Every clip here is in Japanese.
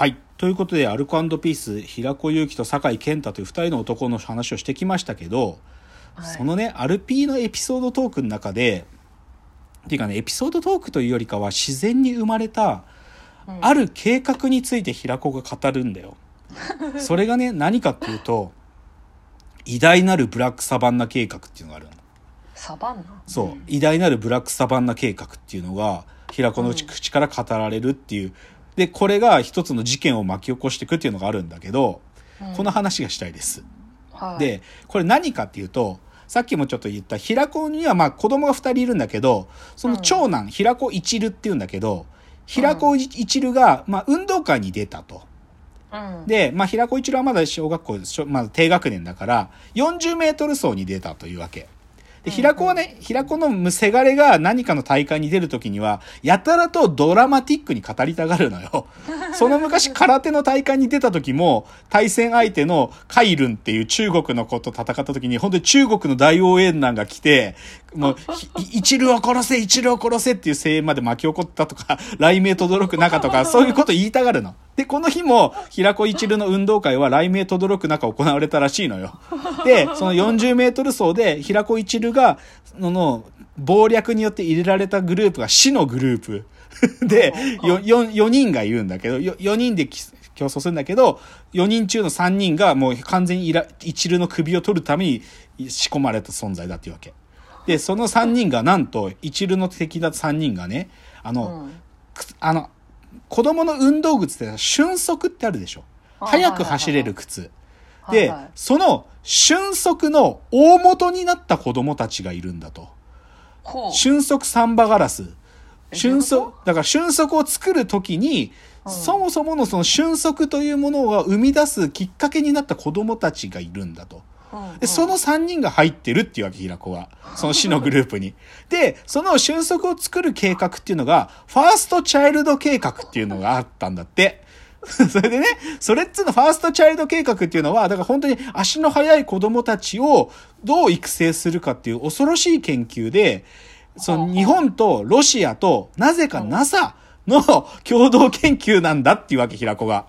はい。ということで、アルコピース、平子祐希と酒井健太という二人の男の話をしてきましたけど、はいそのね、アルピーのエピソードトークの中で、っていうかね、エピソードトークというよりかは自然に生まれた、うんある計画について平子が語るんだよ。それがね、何かっていうと、偉大なるブラックサバンナ計画っていうのがあるの。サバンナ？そう、ん偉大なるブラックサバンナ計画っていうのが平子の口口から語られるっていうでこれが一つの事件を巻き起こしていくっていうのがあるんだけど、うんこの話がしたいです。はい、でこれ何かっていうとさっきもちょっと言った平子にはまあ子供が2人いるんだけどその長男、平子一流っていうんだけど平子一流が、まあ、運動会に出たと。うん、で、まあ、平子一郎はまだ小学校、小まだ低学年だから、40メートル走に出たというわけ。で、平子はね、平子のせがれが何かの大会に出るときには、やたらとドラマティックに語りたがるのよ。その昔空手の大会に出た時も、対戦相手のカイルンっていう中国の子と戦った時に、本当に中国の大応援団が来て、もう、ひ 一流を殺せ、一流を殺せっていう声援まで巻き起こったとか、雷鳴轟く中とか、そういうこと言いたがるの。で、この日も、平子一流の運動会は雷鳴轟く中行われたらしいのよ。で、その40メートル走で、平子一流が、のの、謀略によって入れられたグループが死のグループ。で、よ、4、4人がいるんだけど、よ4人でき競争するんだけど、4人中の3人がもう完全に一流の首を取るために仕込まれた存在だっていうわけ。で、その3人がなんと、一流の敵だ3人がね、あの、うんくあの、子供の運動靴って瞬足ってあるでしょ。はい速く走れる靴。でその瞬足の大元になった子供たちがいるんだと。瞬足サンバガラス。瞬足こ、だから瞬足を作るときに、うんそもそものその瞬足というものが生み出すきっかけになった子供たちがいるんだと。で、その3人が入ってるっていうわけ、平子は。その死のグループに。で、その瞬足を作る計画っていうのが、ファーストチャイルド計画っていうのがあったんだって。それでね、それっつうのファーストチャイルド計画っていうのは、だから本当に足の速い子供たちをどう育成するかっていう恐ろしい研究で、その日本とロシアとなぜか NASA の共同研究なんだっていうわけ、平子が。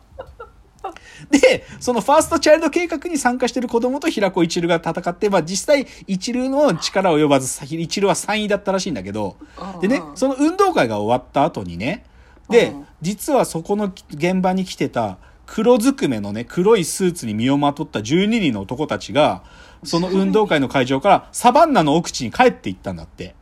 で、そのファーストチャイルド計画に参加している子供と平子一流が戦って、まあ実際一流の力及ばず、一流は3位だったらしいんだけど、でね、その運動会が終わった後にね、でうん、実はそこの現場に来てた黒ずくめのね、黒いスーツに身をまとった12人の男たちが、その運動会の会場からサバンナの奥地に帰っていったんだって。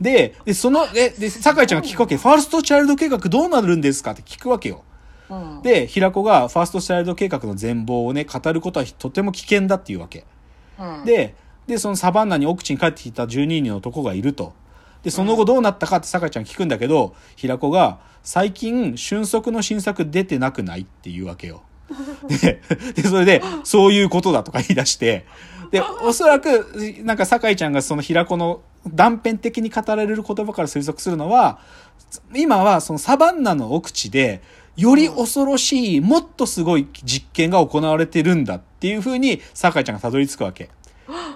で、で、その、え、で、酒井ちゃんが聞くわけ、ファーストチャイルド計画どうなるんですかって聞くわけよ。うんで、平子がファーストチャイルド計画の全貌をね、語ることはとても危険だっていうわけ。うんで、で、そのサバンナに奥地に帰ってきた12人の男がいると。で、その後どうなったかって酒井ちゃん聞くんだけど、平子が、最近、瞬足の新作出てなくないっていうわけよ。で、で、それで、そういうことだとか言い出して、で、おそらく、なんか酒井ちゃんがその平子の断片的に語られる言葉から推測するのは、今はそのサバンナの奥地で、より恐ろしい、もっとすごい実験が行われてるんだっていうふうに酒井ちゃんがたどり着くわけ。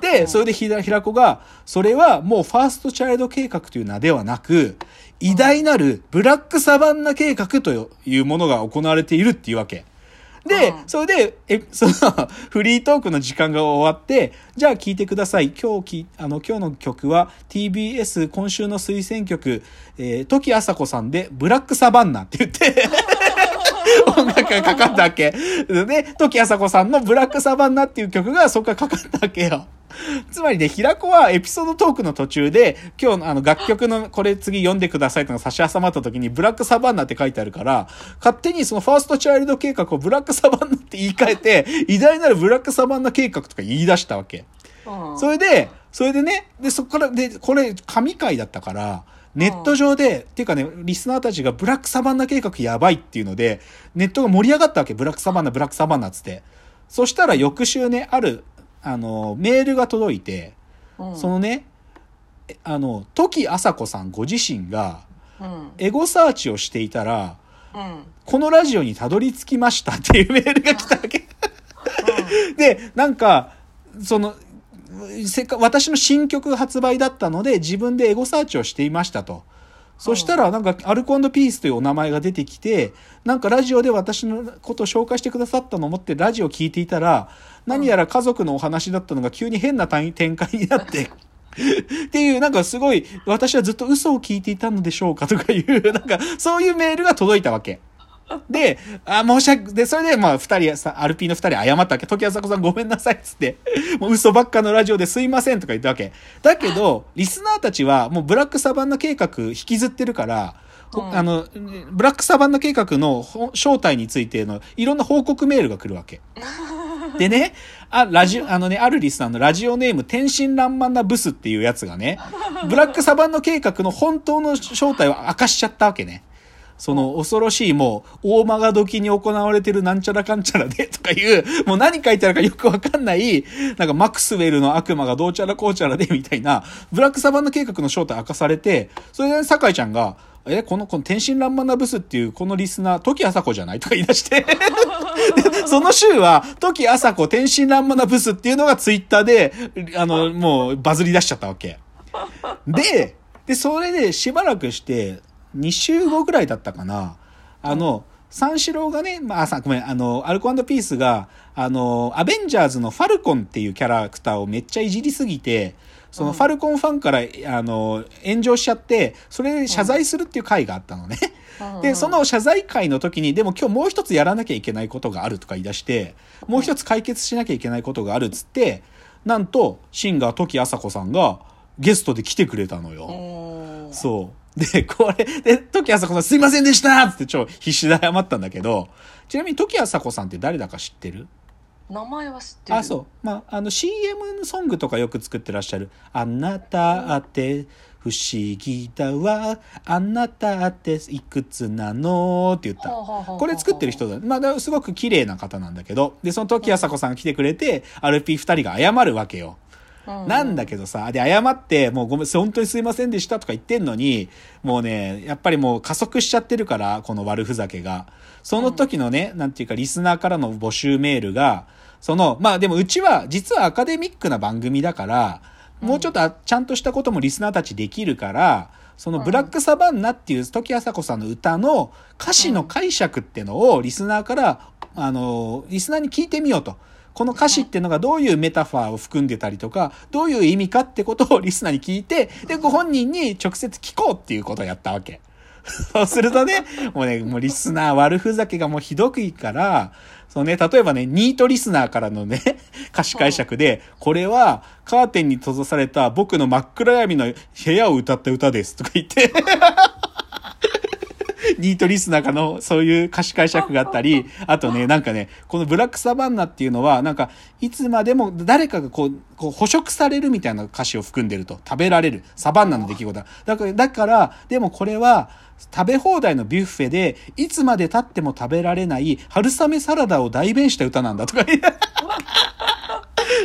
で、それでひら平子が、それはもうファーストチャイルド計画という名ではなく、偉大なるブラックサバンナ計画というものが行われているっていうわけ。で、うんそれで、え、その、フリートークの時間が終わって、じゃあ聞いてください。今日き、あの、今日の曲は TBS 今週の推薦曲、えー、時あさこさんで、ブラックサバンナって言って、音楽がかかったわけ。で、時あさこさんのブラックサバンナっていう曲がそこからかかったわけよ。つまりね、平子はエピソードトークの途中で、今日のあの楽曲のこれ次読んでくださいってのが差し挟まった時に、ブラックサバンナって書いてあるから、勝手にそのファーストチャイルド計画をブラックサバンナって言い換えて、偉大なるブラックサバンナ計画とか言い出したわけ。うんそれで、それでね、で、そこから、で、これ、神回だったから、ネット上で、っていうかね、リスナーたちがブラックサバンナ計画やばいっていうので、ネットが盛り上がったわけ。ブラックサバンナ、ブラックサバンナっつって。そしたら翌週ね、ある、あの、メールが届いて、うんそのね、えあの、時あさこさんご自身が、うんエゴサーチをしていたら、うんこのラジオにたどり着きましたっていうメールが来たわけ。で、なんか、その、せっか私の新曲発売だったので自分でエゴサーチをしていましたと。そしたら、なんか、アルコピースというお名前が出てきて、なんかラジオで私のことを紹介してくださったのを思ってラジオを聞いていたら、何やら家族のお話だったのが急に変な展開になって、っていう、なんかすごい、私はずっと嘘を聞いていたのでしょうかとかいう、なんか、そういうメールが届いたわけ。で、あ、申し訳、で、それで、まあ、二人、さ、アルピーの二人謝ったわけ。時あさこさんごめんなさいっつって、もう嘘ばっかのラジオですいませんとか言ったわけ。だけど、リスナーたちは、もうブラックサバンナ計画引きずってるから、うんあの、ブラックサバンナ計画のほ正体についてのいろんな報告メールが来るわけ。でね、あ、ラジオ、あのね、あるリスナーのラジオネーム、天真爛漫なブスっていうやつがね、ブラックサバンナ計画の本当の正体を明かしちゃったわけね。その恐ろしいもう、大間が時に行われてるなんちゃらかんちゃらでとかいう、もう何書いてあるかよくわかんない、なんかマクスウェルの悪魔がどうちゃらこうちゃらでみたいな、ブラックサバンナ計画の正体明かされて、それで酒井ちゃんが、え、この、この天真爛漫なブスっていうこのリスナー、時あさこじゃないとか言い出して。その週は、時あさこ天真爛漫なブスっていうのがツイッターで、あの、もうバズり出しちゃったわけ。で、で、それでしばらくして、2週後ぐらいだったかな。あの、三四郎がね、まあ、さ、ごめん、あの、アルコピースが、あの、アベンジャーズのファルコンっていうキャラクターをめっちゃいじりすぎて、そのファルコンファンから、あの、炎上しちゃって、それで謝罪するっていう回があったのね。で、その謝罪会の時に、でも今日もう一つやらなきゃいけないことがあるとか言い出して、もう一つ解決しなきゃいけないことがあるっつって、なんと、シンガー時あさこさんがゲストで来てくれたのよ。そう。で、これ、で、時あさこさんすいませんでしたって超必死で謝ったんだけど、ちなみに時あさこさんって誰だか知ってる？名前は知ってるあ、そう。まあ、あの CM ソングとかよく作ってらっしゃる。あなたって不思議だわ。あなたっていくつなのって言った。これ作ってる人だ。まあ、すごく綺麗な方なんだけど。で、その時あさこさんが来てくれて、RP2 人が謝るわけよ。なんだけどさ、で、謝って、もうごめん、本当にすいませんでしたとか言ってんのに、もうね、やっぱりもう加速しちゃってるから、この悪ふざけが。その時のね、なんていうか、リスナーからの募集メールが、その、まあでもうちは、実はアカデミックな番組だから、もうちょっとあちゃんとしたこともリスナーたちできるから、そのブラックサバンナっていう時あさこさんの歌の歌詞の解釈ってのをリスナーから、あの、リスナーに聞いてみようと。この歌詞っていうのがどういうメタファーを含んでたりとか、どういう意味かってことをリスナーに聞いて、で、ご本人に直接聞こうっていうことをやったわけ。そうするとね、もうね、もうリスナー悪ふざけがもうひどくいいから、そうね、例えばね、ニートリスナーからのね、歌詞解釈で、これはカーテンに閉ざされた僕の真っ暗闇の部屋を歌った歌ですとか言って、ニートリスナーかのそういう歌詞解釈があったり、あとね、なんかね、このブラックサバンナっていうのは、なんか、いつまでも誰かがこう、こう捕食されるみたいな歌詞を含んでると。食べられる。サバンナの出来事だ。だから、だから、でもこれは、食べ放題のビュッフェで、いつまで経っても食べられない春雨サラダを代弁した歌なんだとか。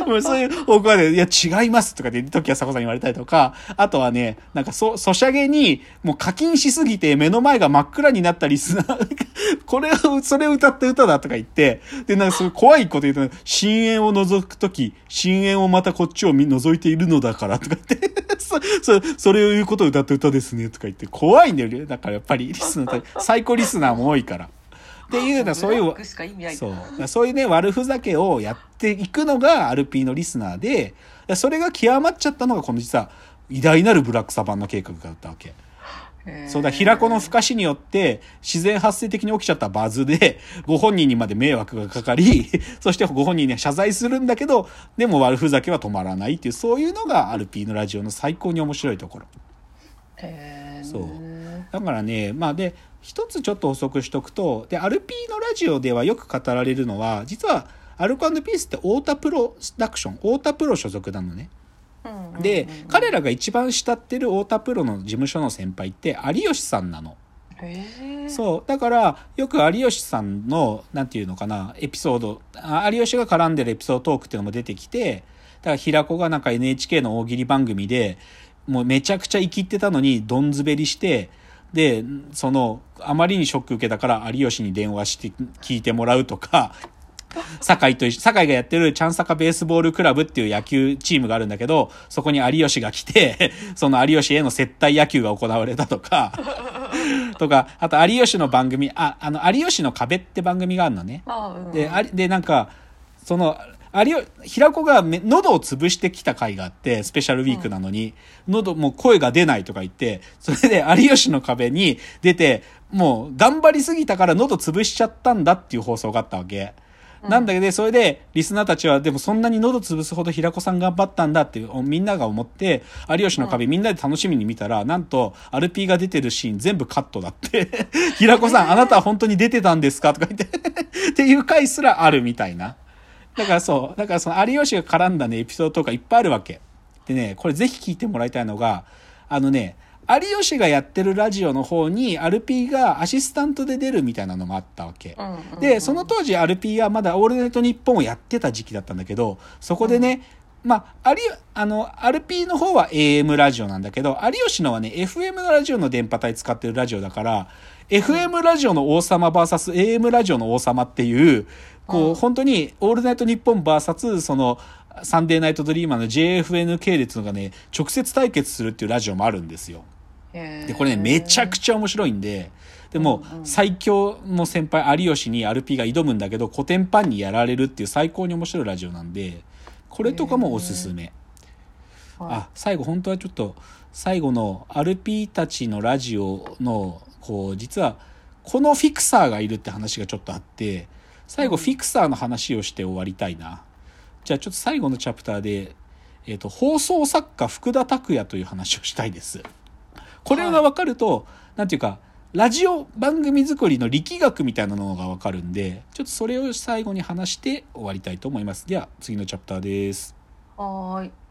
もうそういう方向まで、いや、違いますとかで、時はさこさん言われたりとか、あとはね、なんかそ、ソシャゲに、もう課金しすぎて目の前が真っ暗になったリスナー、これを、それを歌った歌だとか言って、で、なんかそういう怖いこと言うと、深淵を覗くとき、深淵をまたこっちを見覗いているのだからとか言って、そ、そ、それを言うことを歌った歌ですねとか言って、怖いんだよ。だからやっぱりリスナー、サイコリスナーも多いから。っていうのはそういうそう。そういうね、悪ふざけをやっていくのがアルピーのリスナーで、それが極まっちゃったのがこの実は偉大なるブラックサバンナ計画だったわけ。そうだ、平子の不可視によって自然発生的に起きちゃったバズで、ご本人にまで迷惑がかかり、そしてご本人には謝罪するんだけど、でも悪ふざけは止まらないっていう、そういうのがアルピーのラジオの最高に面白いところ。そうだからね、まあで、一つちょっと補足しとくと、で、アルピーのラジオではよく語られるのは、実は、アルコピースって太田プロダクション、太田プロ所属なのね。で、彼らが一番慕ってる太田プロの事務所の先輩って有吉さんなの。そう。だから、よく有吉さんの、なんていうのかな、エピソード、あ有吉が絡んでるエピソードトークっていうのも出てきて、だから平子がなんか NHK の大喜利番組で、もうめちゃくちゃ生きってたのに、どんずべりして、で、その、あまりにショック受けたから有吉に電話して聞いてもらうとか、酒井と酒井がやってるチャンサカベースボールクラブっていう野球チームがあるんだけど、そこに有吉が来て、その有吉への接待野球が行われたとか、とか、あと有吉の番組、あ、あの、有吉の壁って番組があるのね。あうんで、ありで、なんか、その、有吉、平子がめ喉を潰してきた回があって、スペシャルウィークなのに、喉、もう声が出ないとか言って、それで有吉の壁に出て、もう頑張りすぎたから喉潰しちゃったんだっていう放送があったわけ。なんだけど、それで、リスナーたちは、でもそんなに喉潰すほど平子さん頑張ったんだっていう、みんなが思って、有吉の壁みんなで楽しみに見たら、なんと、アルピーが出てるシーン全部カットだって。平子さん、あなたは本当に出てたんですか？とか言って。っていう回すらあるみたいな。だからそう、だからその有吉が絡んだね、エピソードとかいっぱいあるわけ。でね、これぜひ聞いてもらいたいのが、あのね、有吉がやってるラジオの方に、アルピーがアシスタントで出るみたいなのもあったわけ。うんうんで、その当時アルピーはまだオールナイトニッポンをやってた時期だったんだけど、そこでね、まあ、あり、あの、アルピーの方は AM ラジオなんだけど、有吉のはね、FM のラジオの電波帯使ってるラジオだから、FM ラジオの王様 VSAM ラジオの王様っていう、こう、うん本当にオールナイトニッポン VS その、サンデーナイトドリーマーの JFN 系列のがね、直接対決するっていうラジオもあるんですよ。で、これね、めちゃくちゃ面白いんで、でも最強の先輩、有吉にアルピーが挑むんだけど、コテンパンにやられるっていう最高に面白いラジオなんで、これとかもおすすめ。はいあ、最後、本当はちょっと、最後のアルピーたちのラジオの、こう、実は、このフィクサーがいるって話がちょっとあって、最後、フィクサーの話をして終わりたいな。じゃあ、ちょっと最後のチャプターで、えっ、と、放送作家福田拓也という話をしたいです。これが分かると、なんていうか、ラジオ番組作りの力学みたいなのが分かるんで、ちょっとそれを最後に話して終わりたいと思います。では、次のチャプターです。はい